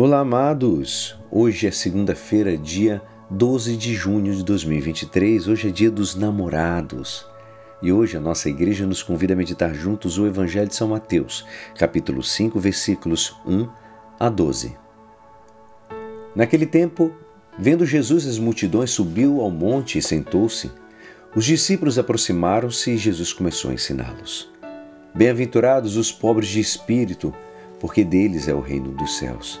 Olá, amados! Hoje é segunda-feira, dia 12 de junho de 2023. Hoje é dia dos namorados. E hoje a nossa igreja nos convida a meditar juntos o Evangelho de São Mateus, capítulo 5, versículos 1 a 12. Naquele tempo, vendo Jesus as multidões, subiu ao monte e sentou-se. Os discípulos aproximaram-se e Jesus começou a ensiná-los. Bem-aventurados os pobres de espírito, porque deles é o reino dos céus.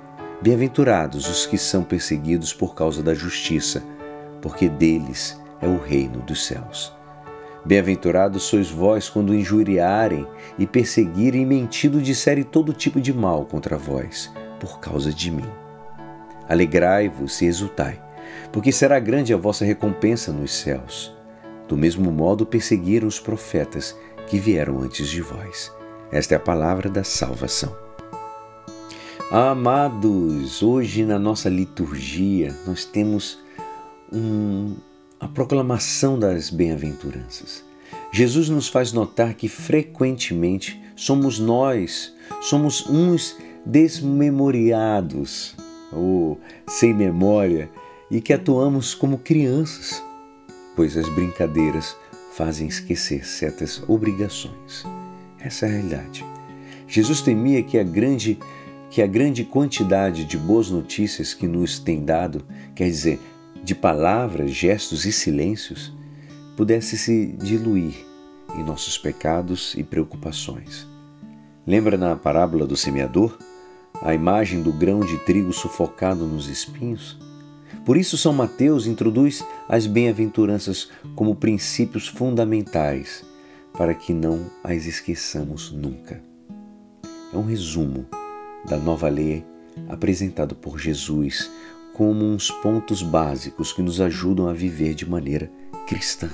Bem-aventurados os que são perseguidos por causa da justiça, porque deles é o reino dos céus. Bem-aventurados sois vós quando injuriarem e perseguirem e mentindo disserem todo tipo de mal contra vós, por causa de mim. Alegrai-vos e exultai, porque será grande a vossa recompensa nos céus. Do mesmo modo perseguiram os profetas que vieram antes de vós. Esta é a palavra da salvação. Amados, hoje na nossa liturgia nós temos um, a proclamação das bem-aventuranças. Jesus nos faz notar que frequentemente somos nós, somos uns desmemoriados ou sem memória e que atuamos como crianças, pois as brincadeiras fazem esquecer certas obrigações. Essa é a realidade. Jesus temia que a grande que a grande quantidade de boas notícias que nos tem dado, quer dizer, de palavras, gestos e silêncios, pudesse se diluir em nossos pecados e preocupações. Lembra na parábola do semeador a imagem do grão de trigo sufocado nos espinhos? Por isso, São Mateus introduz as bem-aventuranças como princípios fundamentais para que não as esqueçamos nunca. É um resumo da nova lei apresentado por Jesus como uns pontos básicos que nos ajudam a viver de maneira cristã.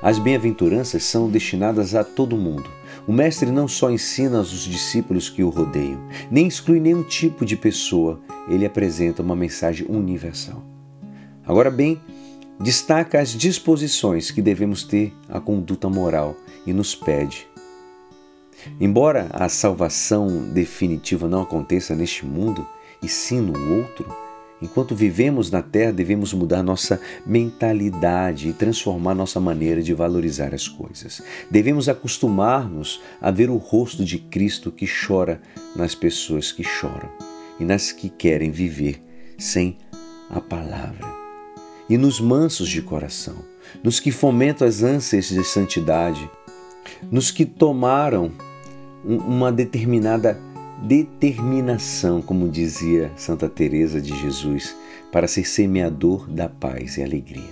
As bem-aventuranças são destinadas a todo mundo. O Mestre não só ensina aos discípulos que o rodeiam, nem exclui nenhum tipo de pessoa, ele apresenta uma mensagem universal. Agora bem, destaca as disposições que devemos ter à conduta moral e nos pede Embora a salvação definitiva não aconteça neste mundo, e sim no outro, enquanto vivemos na terra, devemos mudar nossa mentalidade e transformar nossa maneira de valorizar as coisas. Devemos acostumar-nos a ver o rosto de Cristo que chora nas pessoas que choram e nas que querem viver sem a palavra. E nos mansos de coração, nos que fomentam as ânsias de santidade, nos que tomaram uma determinada determinação, como dizia Santa Teresa de Jesus, para ser semeador da paz e alegria.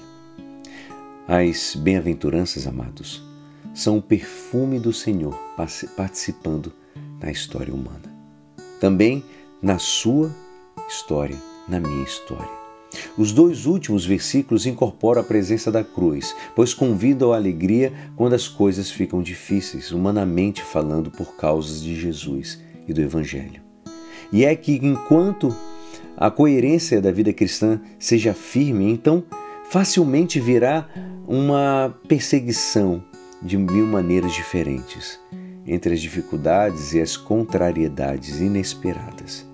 As bem-aventuranças, amados, são o perfume do Senhor participando na história humana. Também na sua história, na minha história. Os dois últimos versículos incorporam a presença da cruz, pois convidam à alegria quando as coisas ficam difíceis, humanamente falando, por causas de Jesus e do Evangelho. E é que enquanto a coerência da vida cristã seja firme, então facilmente virá uma perseguição de mil maneiras diferentes entre as dificuldades e as contrariedades inesperadas.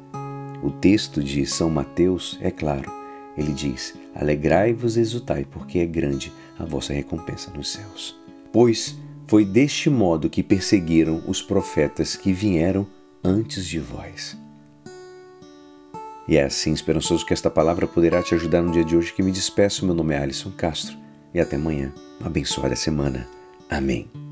O texto de São Mateus é claro ele diz: Alegrai-vos e exultai, porque é grande a vossa recompensa nos céus. Pois foi deste modo que perseguiram os profetas que vieram antes de vós. E é assim, esperançoso que esta palavra poderá te ajudar no dia de hoje que me despeço. Meu nome é Alisson Castro e até amanhã. Uma abençoada semana. Amém.